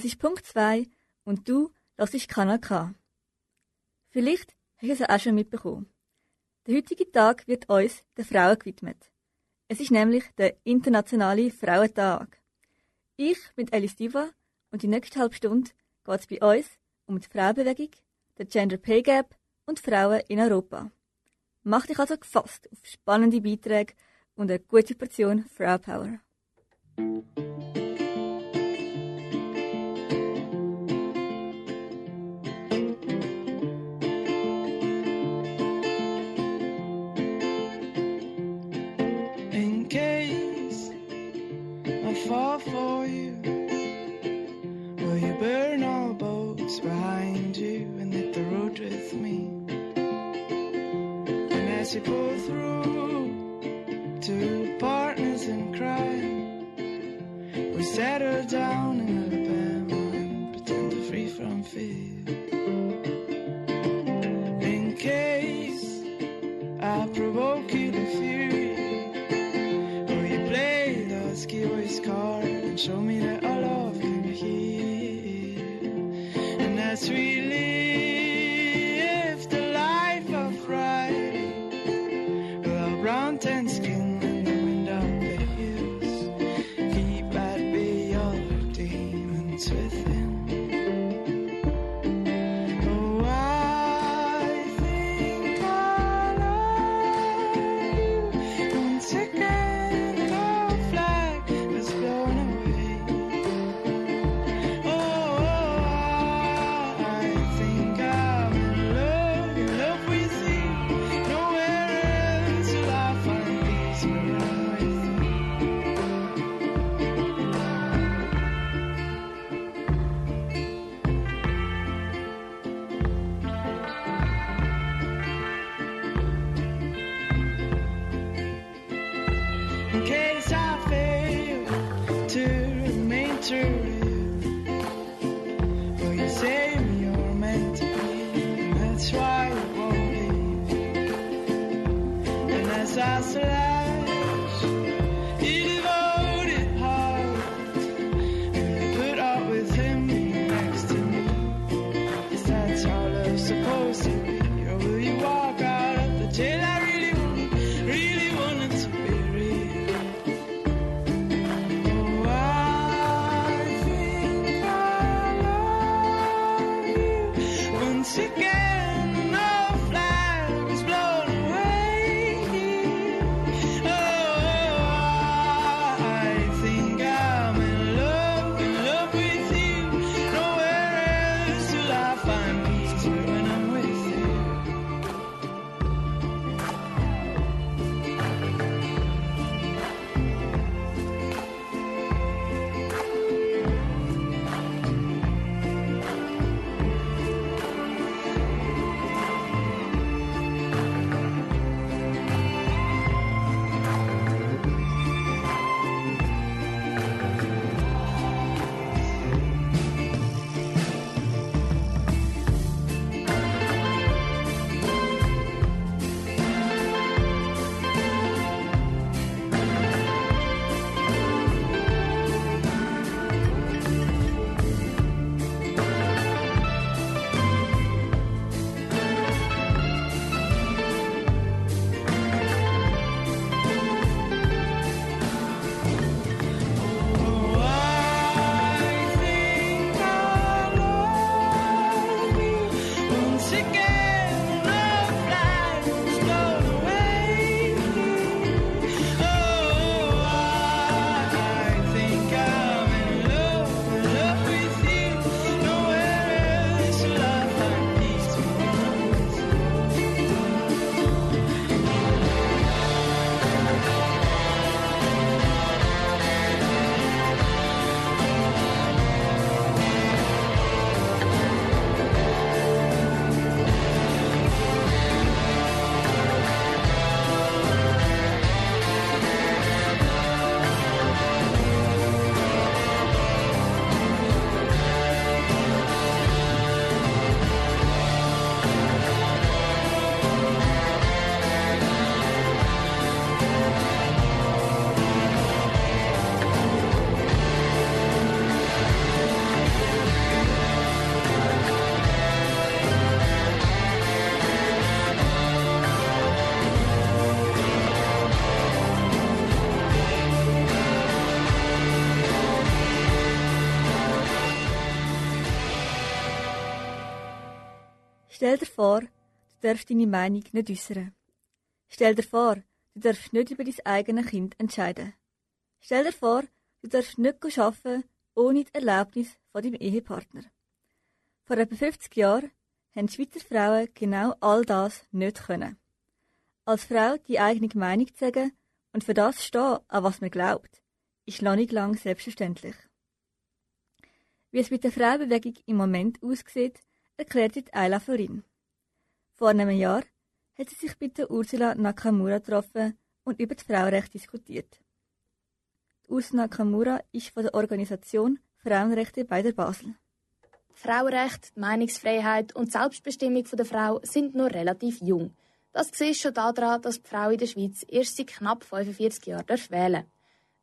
Es ist Punkt 2 und du hörst Kanal K. Vielleicht hast du es auch schon mitbekommen. Der heutige Tag wird uns den Frauen gewidmet. Es ist nämlich der Internationale Frauentag. Ich bin Alice Diva und die nächste halbe Stunde geht es bei uns um die Frauenbewegung, den Gender Pay Gap und Frauen in Europa. Mach dich also gefasst auf spannende Beiträge und eine gute Portion Frauenpower. as you pull through. Two partners in crime. We settle down. Stell dir vor, du darfst deine Meinung nicht äußern. Stell dir vor, du darfst nicht über dein eigenes Kind entscheiden. Stell dir vor, du darfst nicht arbeiten ohne die Erlaubnis von deinem Ehepartner. Vor etwa 50 Jahren haben Schweizer Frauen genau all das nicht können. Als Frau die eigene Meinung zu sagen und für das stehen, an was man glaubt, ist noch nicht lang selbstverständlich. Wie es mit der Frauenbewegung im Moment aussieht, erklärt Ayla Florin. Vor einem Jahr hat sie sich mit Ursula Nakamura getroffen und über die Frauenrechte diskutiert. Die Ursula Nakamura ist von der Organisation Frauenrechte bei der Basel. Frauenrecht, Meinungsfreiheit und Selbstbestimmung der Frau sind noch relativ jung. Das siehst schon daran, dass die Frau in der Schweiz erst seit knapp 45 Jahren wählen darf.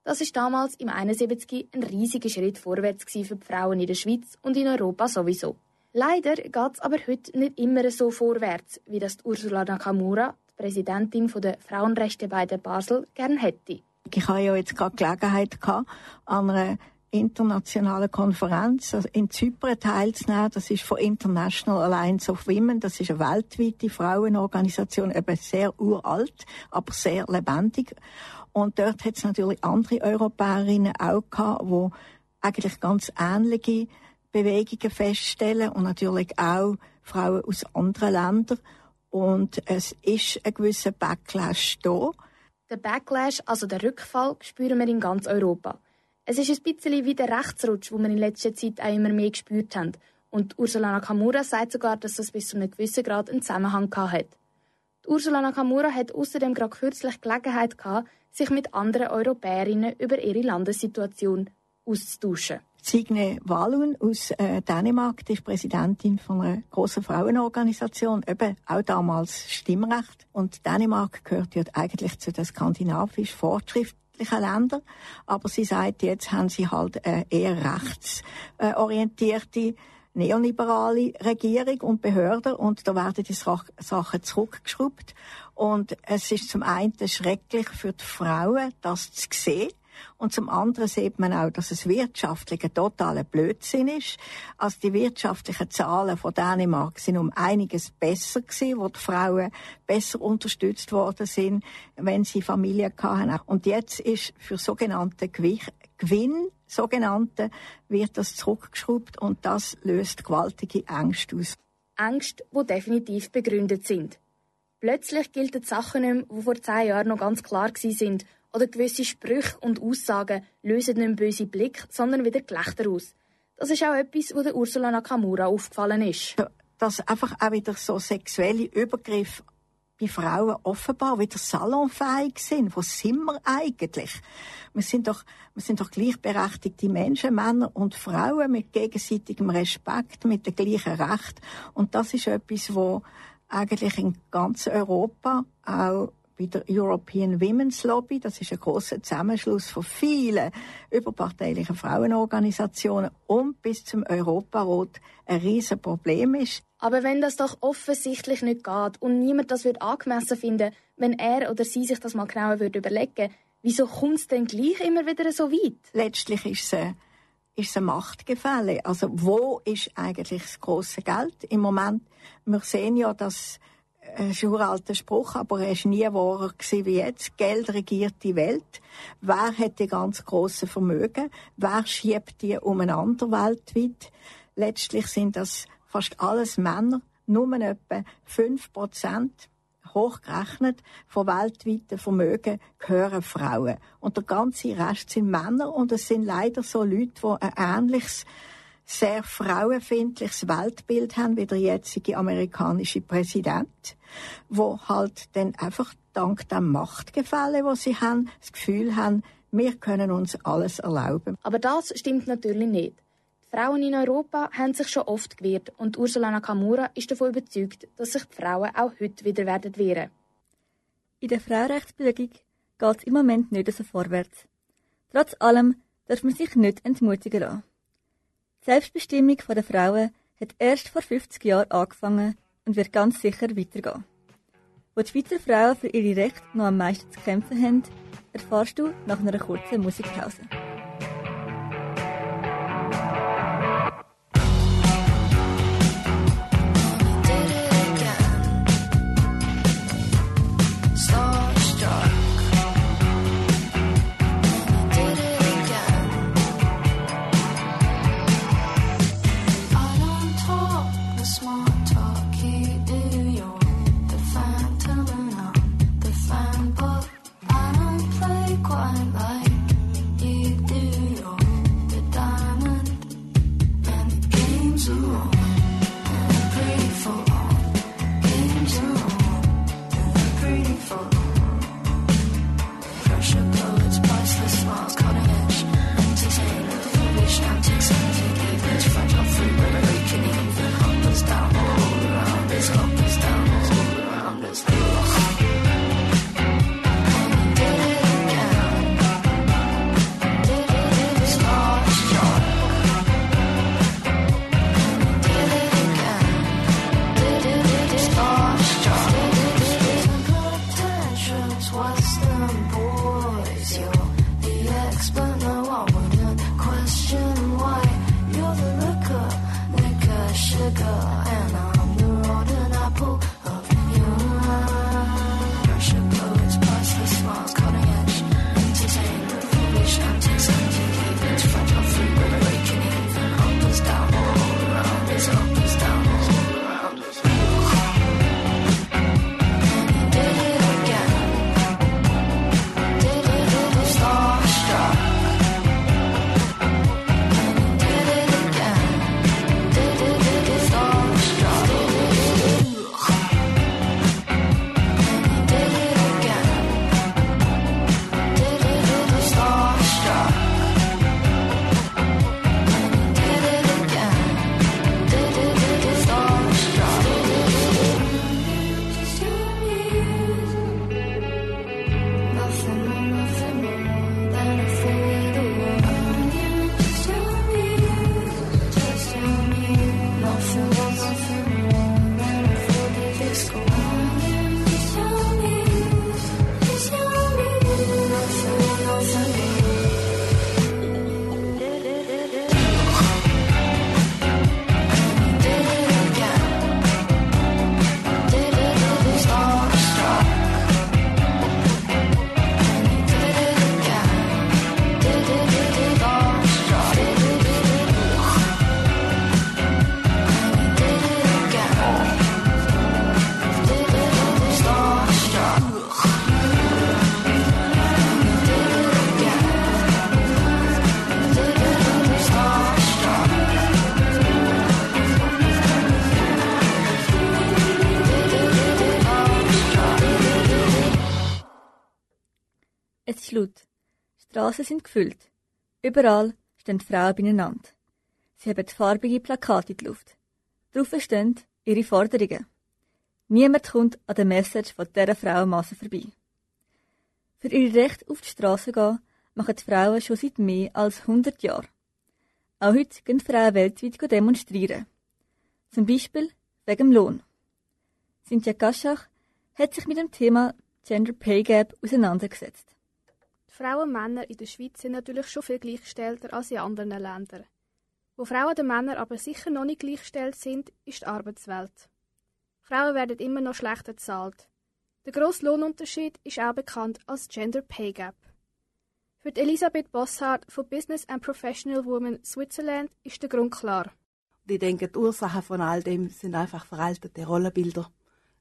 Das ist damals im 71 ein riesiger Schritt vorwärts für die Frauen in der Schweiz und in Europa sowieso. Leider geht es aber heute nicht immer so vorwärts, wie das Ursula Nakamura, die Präsidentin der Frauenrechte bei der Basel, gern hätte. Ich habe ja jetzt gerade Gelegenheit gehabt, an einer internationalen Konferenz in Zypern teilzunehmen. Das ist von International Alliance of Women. Das ist eine weltweite Frauenorganisation, eben sehr uralt, aber sehr lebendig. Und dort hat es natürlich andere Europäerinnen auch gehabt, die eigentlich ganz ähnliche Bewegungen feststellen und natürlich auch Frauen aus anderen Ländern. Und es ist ein gewisser Backlash da. Der Backlash, also der Rückfall, spüren wir in ganz Europa. Es ist ein bisschen wie der Rechtsrutsch, den wir in letzter Zeit auch immer mehr gespürt haben. Und Ursula Nakamura sagt sogar, dass das bis zu einem gewissen Grad einen Zusammenhang hat. Ursula Nakamura hat außerdem gerade kürzlich Gelegenheit gehabt, sich mit anderen Europäerinnen über ihre Landessituation auszutauschen. Signe Wallun aus äh, Dänemark, die ist Präsidentin von einer großen Frauenorganisation, eben auch damals Stimmrecht. Und Dänemark gehört ja eigentlich zu den skandinavisch fortschrittlichen Ländern. Aber sie sagt, jetzt haben sie halt äh, eher rechtsorientierte neoliberale Regierung und Behörden und da werden die Sachen zurückgeschraubt. Und es ist zum einen schrecklich für die Frauen, das zu sehen. Und zum anderen sieht man auch, dass es wirtschaftlich ein totaler Blödsinn ist. Also die wirtschaftlichen Zahlen von Dänemark sind um einiges besser gewesen, wo die Frauen besser unterstützt worden sind, wenn sie Familie hatten. Und jetzt ist für sogenannte Gewinn sogenannte wird das zurückgeschraubt und das löst gewaltige Ängste aus. Ängste, die definitiv begründet sind. Plötzlich gelten Sachen nicht mehr, die vor zehn Jahren noch ganz klar sind oder gewisse Sprüche und Aussagen lösen nicht mehr böse Blick, sondern wieder Gelächter aus. Das ist auch etwas, was Ursula Nakamura aufgefallen ist. Dass einfach auch wieder so sexuelle Übergriffe bei Frauen offenbar wieder salonfähig sind. Wo sind wir eigentlich? Wir sind doch, wir sind doch gleichberechtigte Menschen, Männer und Frauen mit gegenseitigem Respekt, mit dem gleichen Recht. Und das ist etwas, wo eigentlich in ganz Europa auch bei der European Women's Lobby. Das ist ein großer Zusammenschluss von vielen überparteilichen Frauenorganisationen und bis zum Europarat ein riesen Problem ist. Aber wenn das doch offensichtlich nicht geht und niemand das wird angemessen finden, wenn er oder sie sich das mal genauer würde überlegen, wieso kommt es denn gleich immer wieder so weit? Letztlich ist es ist es ein Machtgefälle. Also wo ist eigentlich das große Geld im Moment? Wir sehen ja, dass ein uralter Spruch, aber er ist nie wahrer wie jetzt. Geld regiert die Welt. Wer hat die ganz grossen Vermögen? Wer schiebt die umeinander weltweit? Letztlich sind das fast alles Männer. Nur etwa 5 Prozent hochgerechnet von weltweiten Vermögen gehören Frauen. Und der ganze Rest sind Männer und es sind leider so Leute, die ein ähnliches sehr frauenfindliches Weltbild haben, wie der jetzige amerikanische Präsident, wo halt dann einfach dank dem Machtgefälle, wo sie haben, das Gefühl haben, wir können uns alles erlauben. Aber das stimmt natürlich nicht. Die Frauen in Europa haben sich schon oft gewehrt und Ursula Nakamura ist davon überzeugt, dass sich die Frauen auch heute wieder werden wehren. In der Frauenrechtsbewegung geht es im Moment nicht so vorwärts. Trotz allem darf man sich nicht entmutigen lassen. Selbstbestimmung der Frauen hat erst vor 50 Jahren angefangen und wird ganz sicher weitergehen. Wo die Schweizer Frauen für ihre Rechte noch am meisten zu kämpfen haben, erfährst du nach einer kurzen Musikpause. Straßen sind gefüllt. Überall stehen Frauen beieinander. Sie haben farbige Plakate in die Luft. Darauf stehen ihre Forderungen. Niemand kommt an der Message von dieser Frauenmasse vorbei. Für ihr Recht auf die Straße gehen, machen die Frauen schon seit mehr als 100 Jahren. Auch heute gehen Frauen weltweit demonstrieren. Zum Beispiel wegen dem Lohn. Cynthia Gaschach hat sich mit dem Thema Gender Pay Gap auseinandergesetzt. Frauen und Männer in der Schweiz sind natürlich schon viel gleichgestellter als in anderen Ländern. Wo Frauen und Männer aber sicher noch nicht gleichgestellt sind, ist die Arbeitswelt. Frauen werden immer noch schlechter bezahlt. Der grosse Lohnunterschied ist auch bekannt als Gender Pay Gap. Für Elisabeth Bosshardt von Business and Professional Women Switzerland ist der Grund klar. Ich denke, die Ursachen von all dem sind einfach veraltete Rollenbilder.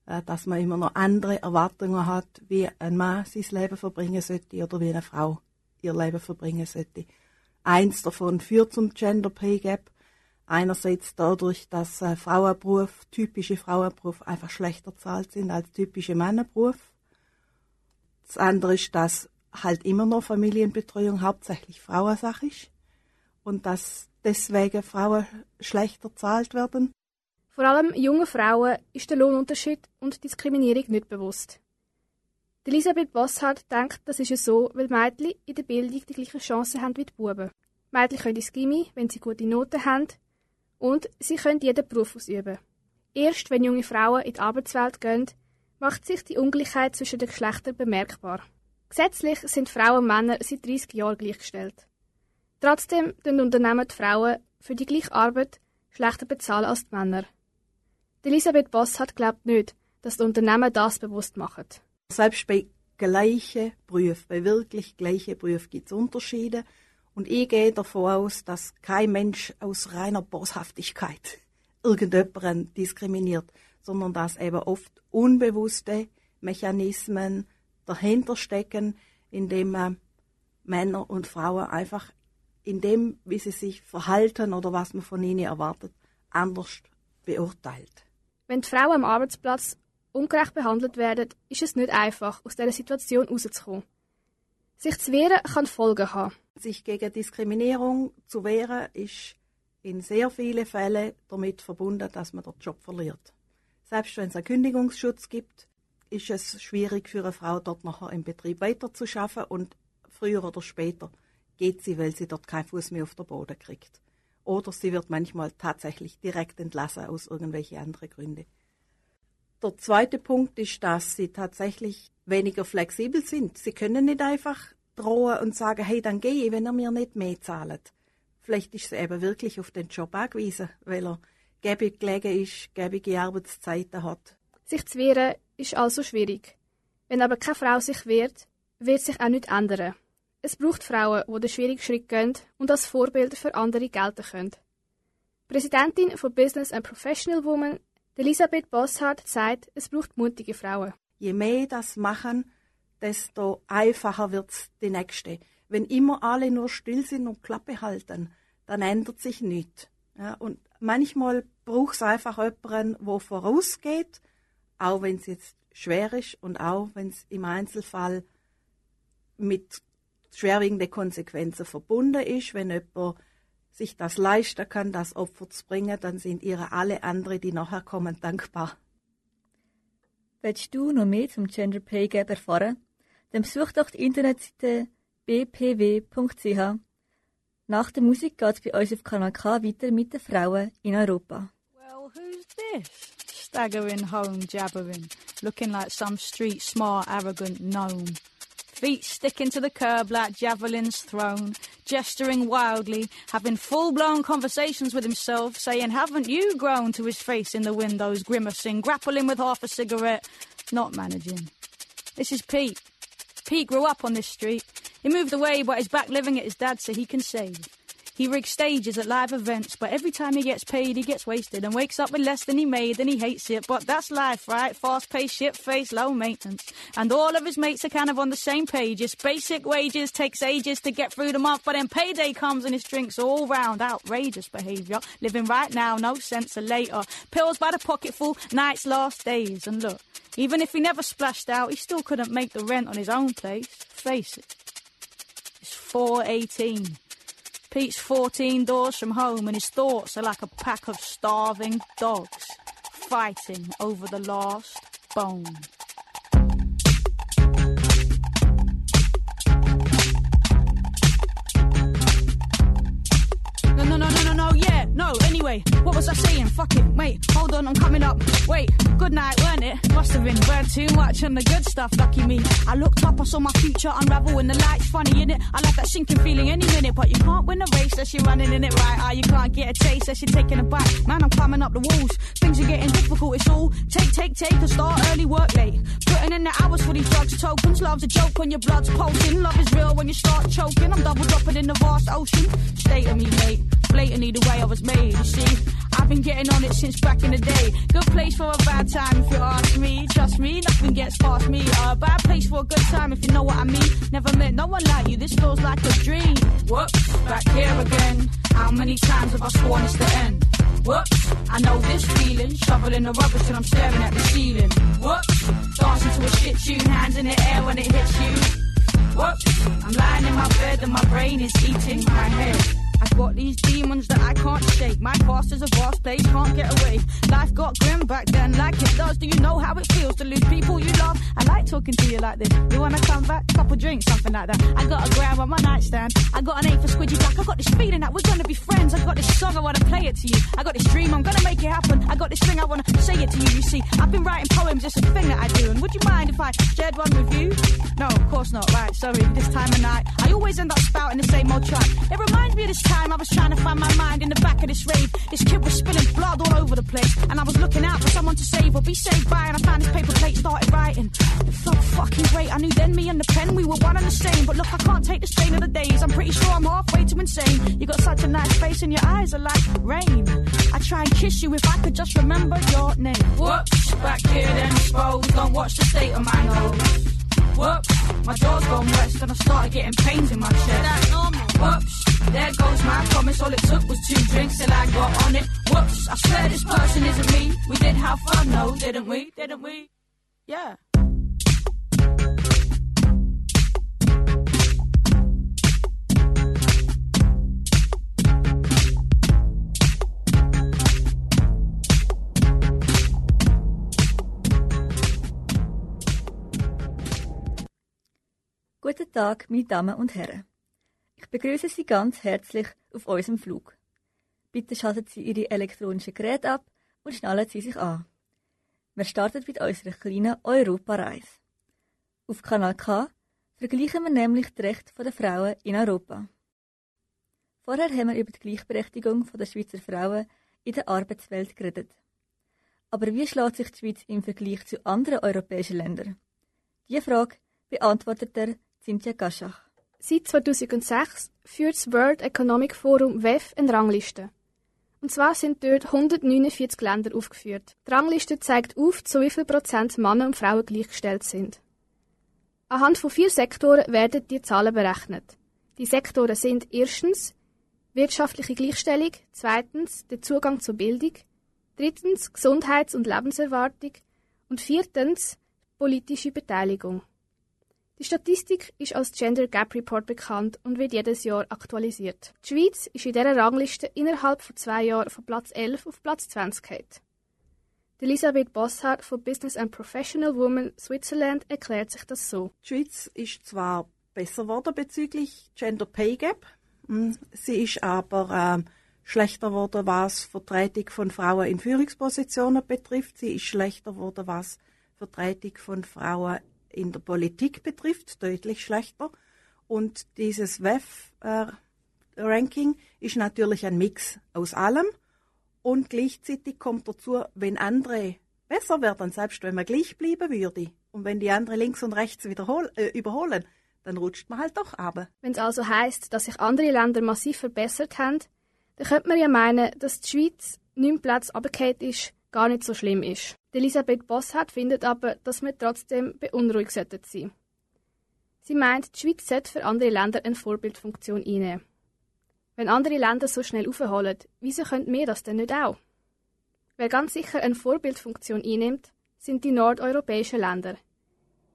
Äh, dass man immer noch andere Erwartungen hat, wie ein Mann sein Leben verbringen sollte oder wie eine Frau ihr Leben verbringen sollte. Eins davon führt zum Gender Pay Gap. Einerseits dadurch, dass äh, Frauenberuf, typische Frauenberufe einfach schlechter zahlt sind als typische Männerberufe. Das andere ist, dass halt immer noch Familienbetreuung hauptsächlich Frauensache ist und dass deswegen Frauen schlechter zahlt werden. Vor allem jungen Frauen ist der Lohnunterschied und Diskriminierung nicht bewusst. Elisabeth Bosshardt denkt, das ist so, weil Mädchen in der Bildung die gleichen Chancen haben wie die Buben. Mädchen können ins Gimmi, wenn sie gute Noten haben, und sie können jeden Beruf ausüben. Erst wenn junge Frauen in die Arbeitswelt gehen, macht sich die Ungleichheit zwischen den Geschlechtern bemerkbar. Gesetzlich sind Frauen und Männer seit 30 Jahren gleichgestellt. Trotzdem tun Unternehmen die Frauen für die gleiche Arbeit schlechter bezahlen als die Männer. Elisabeth Boss hat glaubt nicht, dass die Unternehmen das bewusst machen. Selbst bei gleichen Berufen, bei wirklich gleichen Berufen gibt es Unterschiede. Und ich gehe davon aus, dass kein Mensch aus reiner Boshaftigkeit irgendjemanden diskriminiert, sondern dass eben oft unbewusste Mechanismen dahinter stecken, indem man Männer und Frauen einfach in dem, wie sie sich verhalten oder was man von ihnen erwartet, anders beurteilt. Wenn die Frauen am Arbeitsplatz ungerecht behandelt werden, ist es nicht einfach, aus dieser Situation rauszukommen. Sich zu wehren kann Folgen haben. Sich gegen Diskriminierung zu wehren, ist in sehr vielen Fällen damit verbunden, dass man den Job verliert. Selbst wenn es einen Kündigungsschutz gibt, ist es schwierig für eine Frau, dort nachher im Betrieb weiterzuschaffen und früher oder später geht sie, weil sie dort keinen Fuß mehr auf den Boden kriegt oder sie wird manchmal tatsächlich direkt entlassen aus irgendwelchen anderen Gründen. Der zweite Punkt ist, dass sie tatsächlich weniger flexibel sind. Sie können nicht einfach drohen und sagen, hey, dann gehe ich, wenn er mir nicht mehr zahlt. Vielleicht ist sie eben wirklich auf den Job angewiesen, weil er gäbig gelegen ist, gäbige Arbeitszeiten hat. Sich zu wehren ist also schwierig. Wenn aber keine Frau sich wehrt, wird sich auch nicht ändern. Es braucht Frauen, die den schwierigen Schritt gehen und als Vorbilder für andere gelten können. Präsidentin von Business and Professional Women, Elisabeth Bosshardt, sagt, es braucht mutige Frauen. Je mehr das machen, desto einfacher wird's die nächste. Wenn immer alle nur still sind und Klappe halten, dann ändert sich nichts. Ja, und manchmal braucht es einfach jemanden, der vorausgeht, auch wenn es jetzt schwer ist und auch wenn es im Einzelfall mit schwerwiegende Konsequenzen verbunden ist. Wenn jemand sich das leisten kann, das Opfer zu bringen, dann sind ihr alle anderen, die nachher kommen, dankbar. Willst du noch mehr zum Gender Pay Gap erfahren? Dann besuch doch die Internetseite bpw.ch. Nach der Musik geht es bei uns auf Kanal K weiter mit den Frauen in Europa. Well, who's this? Staggering home, jabbering, looking like some street smart, arrogant gnome. Feet sticking to the curb like javelins thrown, gesturing wildly, having full blown conversations with himself, saying, Haven't you grown to his face in the windows, grimacing, grappling with half a cigarette, not managing. This is Pete. Pete grew up on this street. He moved away, but he's back living at his dad's so he can save. He rigs stages at live events, but every time he gets paid, he gets wasted and wakes up with less than he made, and he hates it. But that's life, right? Fast paced, shit face, low maintenance. And all of his mates are kind of on the same page. It's basic wages, takes ages to get through the month, but then payday comes and his drinks all round. Outrageous behaviour. Living right now, no sense of later. Pills by the pocketful, nights, last days. And look, even if he never splashed out, he still couldn't make the rent on his own place. Face it. It's 418. Pete's 14 doors from home, and his thoughts are like a pack of starving dogs fighting over the last bone. No, no, no, no, no, no, yeah, no, anyway, what was I saying? Fuck it, wait, hold on, I'm coming up. Wait, good night, weren't it? Must have been burned too much on the good stuff, lucky me. I looked up, I saw my future unravel in the lights, funny, innit? I like that sinking feeling any minute, but you can't win a race unless you're running in it right. Ah, you can't get a taste unless you're taking a bite. Man, I'm climbing up the walls, things are getting difficult, it's all take, take, take, and start early, work late. Putting in the hours for these drugs, tokens, love's a joke when your blood's pulsing. Love is real when you start choking, I'm double dropping in the vast ocean. State of me, mate, blatantly the way I was made, you see. I've been getting on it since back in the day. Good place for a bad time if you ask me. Trust me, nothing gets past me. A bad place for a good time if you know what I mean. Never met no one like you, this feels like a dream. Whoops, back here again. How many times have I sworn it's the end? Whoops, I know this feeling. Shoveling the rubbish and I'm staring at the ceiling. Whoops, dancing to a shit tune, hands in the air when it hits you. Whoops, I'm lying in my bed and my brain is eating my head. I've got these demons that I can't shake. My past is a vast place, can't get away. Life got grim back then, like it does. Do you know how it feels to lose people you love? I like talking to you like this. You wanna come back? Couple drinks, something like that. I got a gram on my nightstand. I got an A for Squidgy Jack. I got this feeling that we're gonna be friends. I got this song, I wanna play it to you. I got this dream, I'm gonna make it happen. I got this thing, I wanna say it to you. You see, I've been writing poems, it's a thing that I do. And would you mind if I shared one with you? No, of course not. Right, sorry, this time of night. I always end up spouting the same old track. It reminds me of this time I was trying to find my mind in the back of this rave. This kid was spilling blood all over the place, and I was looking out for someone to save or be saved by. And I found this paper plate, started writing. It felt fucking great. I knew then me and the pen, we were one and the same. But look, I can't take the strain of the days. I'm pretty sure I'm halfway to insane. You got such a nice face, and your eyes are like rain. I try and kiss you if I could just remember your name. Whoops, back here then exposed. Don't watch the state of my nose. Whoops, my jaw's gone west and I started getting pains in my chest. That's normal. Whoops, there goes my promise. All it took was two drinks and I got on it. Whoops, I swear this person isn't me. We did have fun, no, didn't we? Didn't we? Yeah. Guten Tag, meine Damen und Herren. Ich begrüße Sie ganz herzlich auf unserem Flug. Bitte schalten Sie Ihre elektronischen Geräte ab und schnallen Sie sich an. Wir starten mit unserer kleinen Europareise. Auf Kanal K vergleichen wir nämlich die Rechte der Frauen in Europa. Vorher haben wir über die Gleichberechtigung der Schweizer Frauen in der Arbeitswelt geredet. Aber wie schlägt sich die Schweiz im Vergleich zu anderen europäischen Ländern? Diese Frage beantwortet er Cynthia Gaschach. Seit 2006 führt das World Economic Forum WEF eine Rangliste. Und zwar sind dort 149 Länder aufgeführt. Die Rangliste zeigt auf, zu wie viel Prozent Männer und Frauen gleichgestellt sind. Anhand von vier Sektoren werden die Zahlen berechnet. Die Sektoren sind erstens wirtschaftliche Gleichstellung, zweitens der Zugang zur Bildung, drittens Gesundheits- und Lebenserwartung und viertens politische Beteiligung. Die Statistik ist als Gender Gap Report bekannt und wird jedes Jahr aktualisiert. Die Schweiz ist in dieser Rangliste innerhalb von zwei Jahren von Platz 11 auf Platz 20 gefallen. Elisabeth Bosshardt von Business and Professional Women Switzerland erklärt sich das so. Die Schweiz ist zwar besser geworden bezüglich Gender Pay Gap, hm, sie ist aber ähm, schlechter geworden, was Vertretung von Frauen in Führungspositionen betrifft. Sie ist schlechter geworden, was Vertretung von Frauen in der Politik betrifft, deutlich schlechter. Und dieses WEF-Ranking ist natürlich ein Mix aus allem. Und gleichzeitig kommt dazu, wenn andere besser werden, selbst wenn man gleich bleiben würde, und wenn die anderen links und rechts äh, überholen, dann rutscht man halt doch ab. Wenn es also heißt, dass sich andere Länder massiv verbessert haben, dann könnte man ja meinen, dass die Schweiz neun Plätze runtergefallen ist, gar nicht so schlimm ist. Elisabeth Bosshardt findet aber, dass wir trotzdem beunruhigt sollten sein. Sie meint, die Schweiz sollte für andere Länder eine Vorbildfunktion einnehmen. Wenn andere Länder so schnell aufholen, wieso können wir das denn nicht auch? Wer ganz sicher eine Vorbildfunktion einnimmt, sind die nordeuropäischen Länder.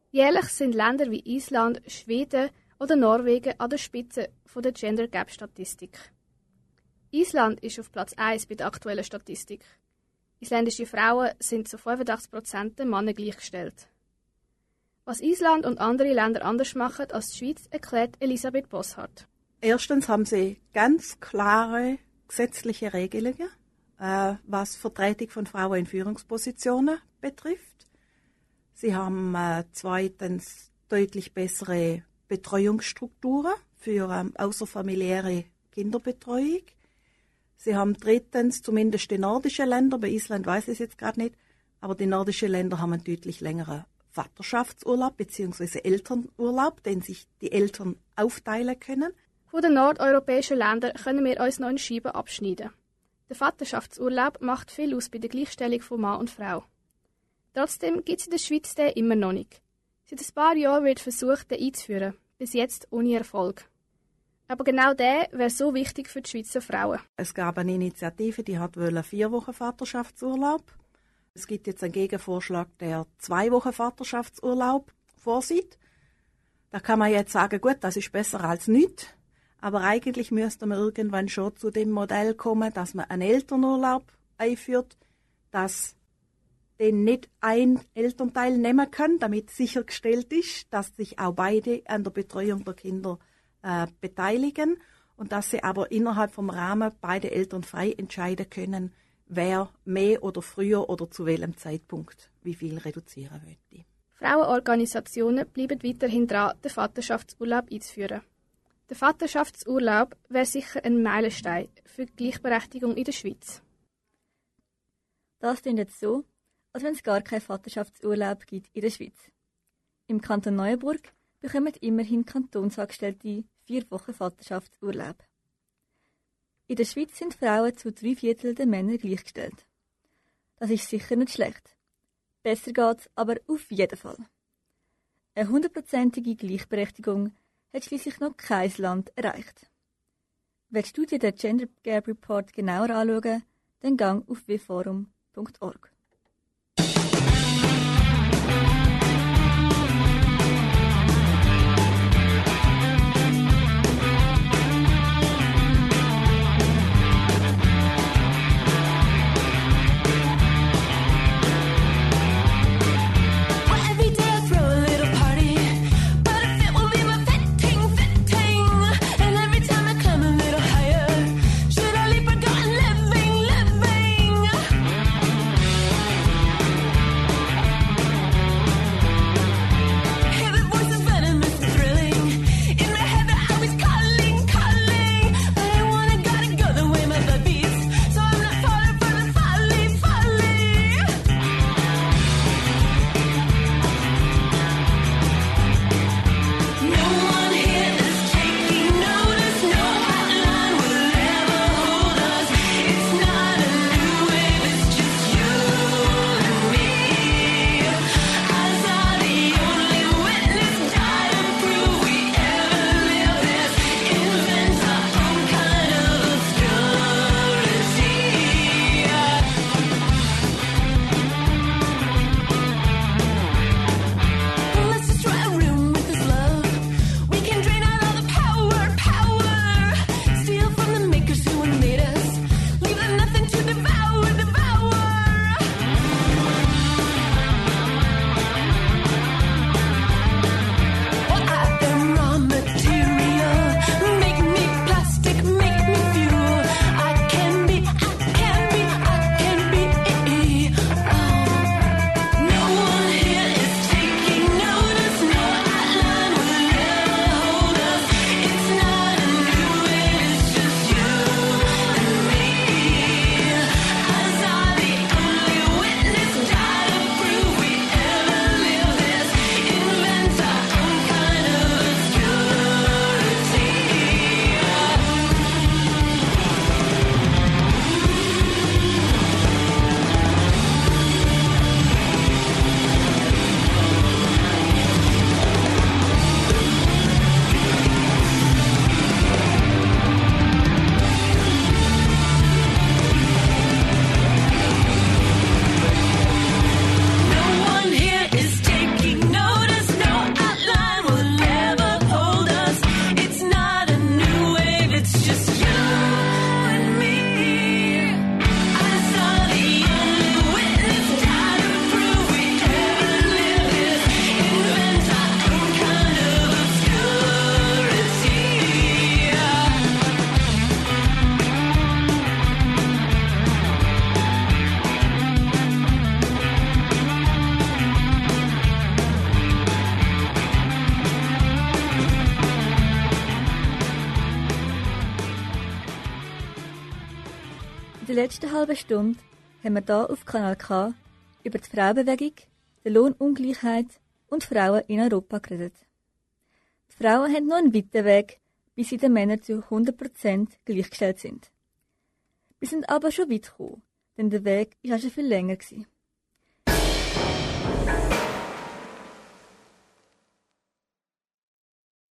Jährlich sind Länder wie Island, Schweden oder Norwegen an der Spitze der Gender Gap Statistik. Island ist auf Platz 1 bei der aktuellen Statistik. Isländische Frauen sind zu 85% den Männern gleichgestellt. Was Island und andere Länder anders machen als die Schweiz, erklärt Elisabeth Bosshardt. Erstens haben sie ganz klare gesetzliche Regelungen, äh, was Vertretung von Frauen in Führungspositionen betrifft. Sie haben äh, zweitens deutlich bessere Betreuungsstrukturen für ähm, außerfamiliäre Kinderbetreuung. Sie haben drittens zumindest die nordischen Länder, bei Island weiß ich es jetzt gerade nicht, aber die nordischen Länder haben einen deutlich längeren Vaterschaftsurlaub bzw. Elternurlaub, den sich die Eltern aufteilen können. Von den nordeuropäischen Ländern können wir uns noch in Scheiben abschneiden. Der Vaterschaftsurlaub macht viel aus bei der Gleichstellung von Mann und Frau. Trotzdem gibt es in der Schweiz den immer noch nicht. Seit ein paar Jahren wird versucht, den einzuführen, bis jetzt ohne Erfolg. Aber genau der wäre so wichtig für die Schweizer Frauen. Es gab eine Initiative, die hat vier Wochen Vaterschaftsurlaub. Es gibt jetzt einen Gegenvorschlag, der zwei Wochen Vaterschaftsurlaub vorsieht. Da kann man jetzt sagen, gut, das ist besser als nichts. Aber eigentlich müsste man irgendwann schon zu dem Modell kommen, dass man einen Elternurlaub einführt, dass den nicht ein Elternteil nehmen kann, damit sichergestellt ist, dass sich auch beide an der Betreuung der Kinder äh, beteiligen und dass sie aber innerhalb vom Rahmen beide Eltern frei entscheiden können, wer mehr oder früher oder zu welchem Zeitpunkt wie viel reduzieren möchte. Frauenorganisationen bleiben weiterhin dran, den Vaterschaftsurlaub einzuführen. Der Vaterschaftsurlaub wäre sicher ein Meilenstein für die Gleichberechtigung in der Schweiz. Das klingt jetzt so, als wenn es gar keinen Vaterschaftsurlaub gibt in der Schweiz. Im Kanton Neuenburg bekommen immerhin Kantonsangestellte vier Wochen Vaterschaftsurlaub. In der Schweiz sind Frauen zu drei Viertel der Männer gleichgestellt. Das ist sicher nicht schlecht. Besser geht's aber auf jeden Fall. Eine hundertprozentige Gleichberechtigung hat schließlich noch kein Land erreicht. Willst du dir den Gender Gap Report genauer anschauen, dann gang auf wforum.org. halben Stunde haben wir hier auf Kanal K über die Frauenbewegung, die Lohnungleichheit und Frauen in Europa geredet. Die Frauen haben noch einen weiten Weg, bis sie den Männern zu 100% gleichgestellt sind. Wir sind aber schon weit gekommen, denn der Weg war schon viel länger. Gewesen.